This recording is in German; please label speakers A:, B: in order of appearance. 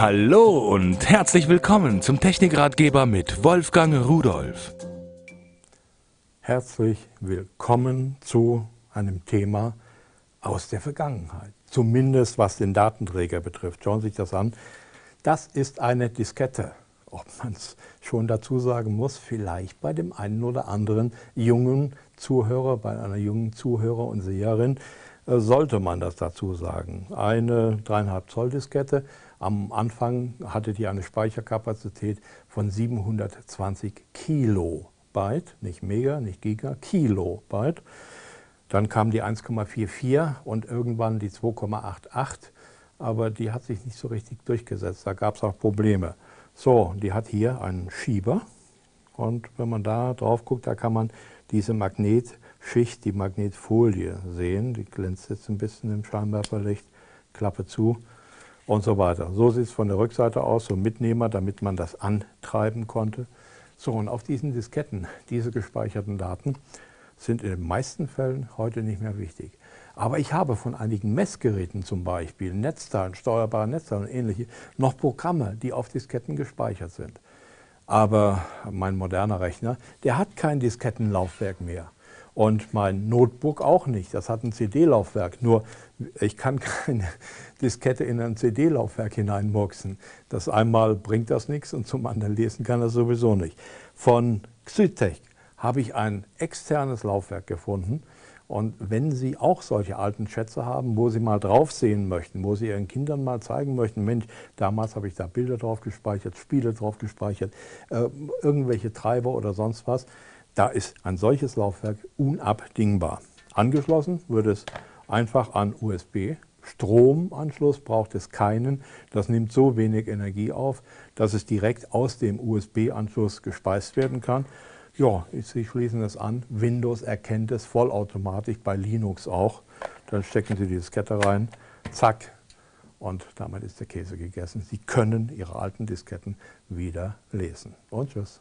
A: Hallo und herzlich willkommen zum Technikratgeber mit Wolfgang Rudolf.
B: Herzlich willkommen zu einem Thema aus der Vergangenheit. Zumindest was den Datenträger betrifft. Schauen Sie sich das an. Das ist eine Diskette. Ob man es schon dazu sagen muss, vielleicht bei dem einen oder anderen jungen Zuhörer, bei einer jungen Zuhörer und Seherin, äh, sollte man das dazu sagen. Eine 3,5 Zoll Diskette. Am Anfang hatte die eine Speicherkapazität von 720 Kilobyte, nicht Mega, nicht Giga, Kilobyte. Dann kam die 1,44 und irgendwann die 2,88, aber die hat sich nicht so richtig durchgesetzt. Da gab es auch Probleme. So, die hat hier einen Schieber und wenn man da drauf guckt, da kann man diese Magnetschicht, die Magnetfolie sehen. Die glänzt jetzt ein bisschen im Scheinwerferlicht, Klappe zu und so weiter. So sieht es von der Rückseite aus, so Mitnehmer, damit man das antreiben konnte. So, und auf diesen Disketten, diese gespeicherten Daten, sind in den meisten Fällen heute nicht mehr wichtig. Aber ich habe von einigen Messgeräten zum Beispiel, Netzteilen, steuerbare Netzteilen und ähnliche, noch Programme, die auf Disketten gespeichert sind. Aber mein moderner Rechner, der hat kein Diskettenlaufwerk mehr. Und mein Notebook auch nicht. Das hat ein CD-Laufwerk. Nur ich kann keine Diskette in ein CD-Laufwerk hineinmurksen. Das einmal bringt das nichts und zum anderen lesen kann das sowieso nicht. Von Xytech habe ich ein externes Laufwerk gefunden. Und wenn Sie auch solche alten Schätze haben, wo Sie mal drauf sehen möchten, wo Sie Ihren Kindern mal zeigen möchten, Mensch, damals habe ich da Bilder drauf gespeichert, Spiele drauf gespeichert, äh, irgendwelche Treiber oder sonst was, da ist ein solches Laufwerk unabdingbar. Angeschlossen wird es einfach an USB. Stromanschluss braucht es keinen. Das nimmt so wenig Energie auf, dass es direkt aus dem USB-Anschluss gespeist werden kann. Ja, Sie schließen es an. Windows erkennt es vollautomatisch, bei Linux auch. Dann stecken Sie die Diskette rein, zack, und damit ist der Käse gegessen. Sie können Ihre alten Disketten wieder lesen. Und tschüss.